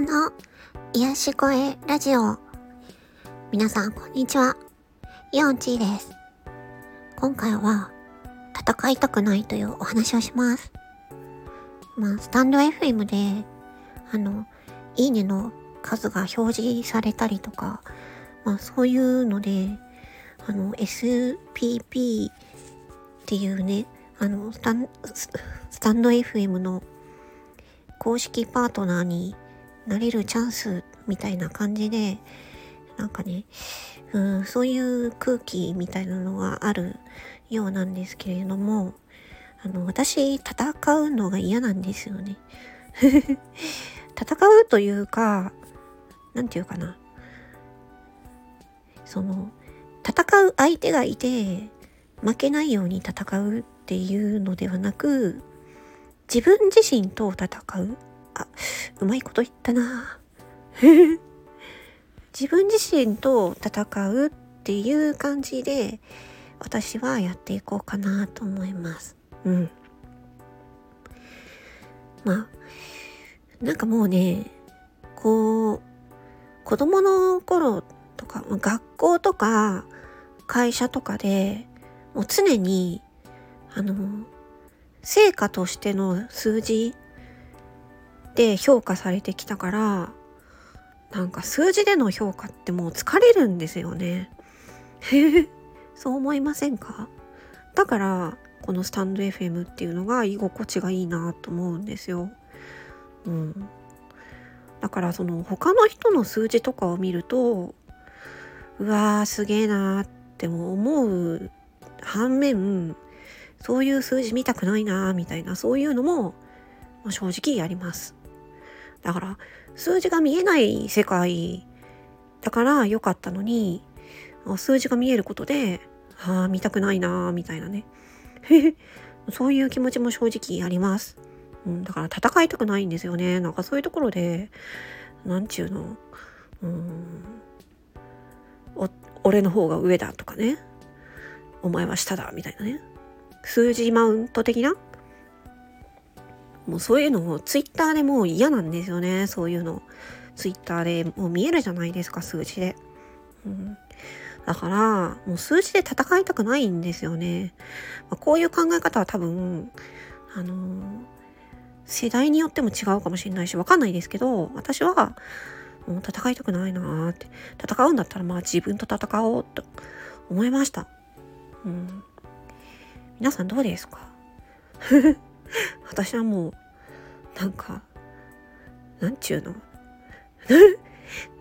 の癒し声ラジオ。皆さん、こんにちは。イオンチーです。今回は、戦いたくないというお話をします。まあ、スタンド FM で、あの、いいねの数が表示されたりとか、まあ、そういうので、あの、SPP っていうね、あの、スタン、スタンド FM の公式パートナーになれるチャンスみたいな感じで、なんかね、うん、そういう空気みたいなのがあるようなんですけれども、あの、私、戦うのが嫌なんですよね。戦うというか、なんていうかな。その、戦う相手がいて、負けないように戦うっていうのではなく、自分自身と戦う。うまいこと言ったな。自分自身と戦うっていう感じで、私はやっていこうかなと思います。うん。まあ、なんかもうね、こう、子供の頃とか、学校とか会社とかでもう常に、あの、成果としての数字で評価されてきたからなんか数字での評価ってもう疲れるんですよね。そう思いませんか？だからこのスタンド FM っていうのが居心地がいいなと思うんですよ。うん。だからその他の人の数字とかを見るとうわーすげえなーっても思う反面そういう数字見たくないなみたいなそういうのも、ま、正直あります。だから数字が見えない世界だから良かったのに数字が見えることでああ見たくないなみたいなね。そういう気持ちも正直あります、うん、だから戦いたくないんですよね。なんかそういうところでなんちゅうのうん俺の方が上だとかね。お前は下だみたいなね。数字マウント的なもうそういうのをツイッターでもう嫌なんですよね。そういうの。ツイッターでもう見えるじゃないですか、数字で。うん、だから、もう数字で戦いたくないんですよね。まあ、こういう考え方は多分、あのー、世代によっても違うかもしれないし、わかんないですけど、私は、もう戦いたくないなーって。戦うんだったらまあ自分と戦おうと思いました。うん。皆さんどうですか？私はもうなんかなんちゅうの？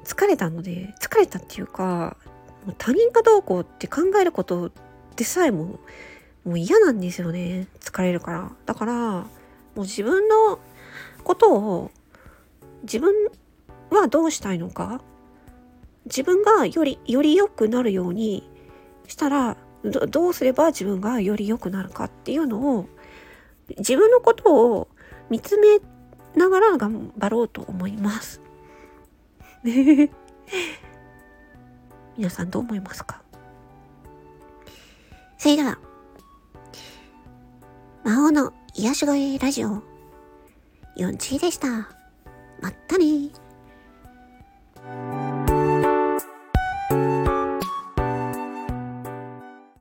疲れたので疲れたっていうかもう他人がどうこうって考えることでさえももう嫌なんですよね疲れるから。だからもう自分のことを自分はどうしたいのか自分がよりより良くなるようにしたらどうすれば自分がより良くなるかっていうのを自分のことを見つめながら頑張ろうと思います。皆さんどう思いますか？それでは、魔法の癒し声ラジオ、4チでした。まったね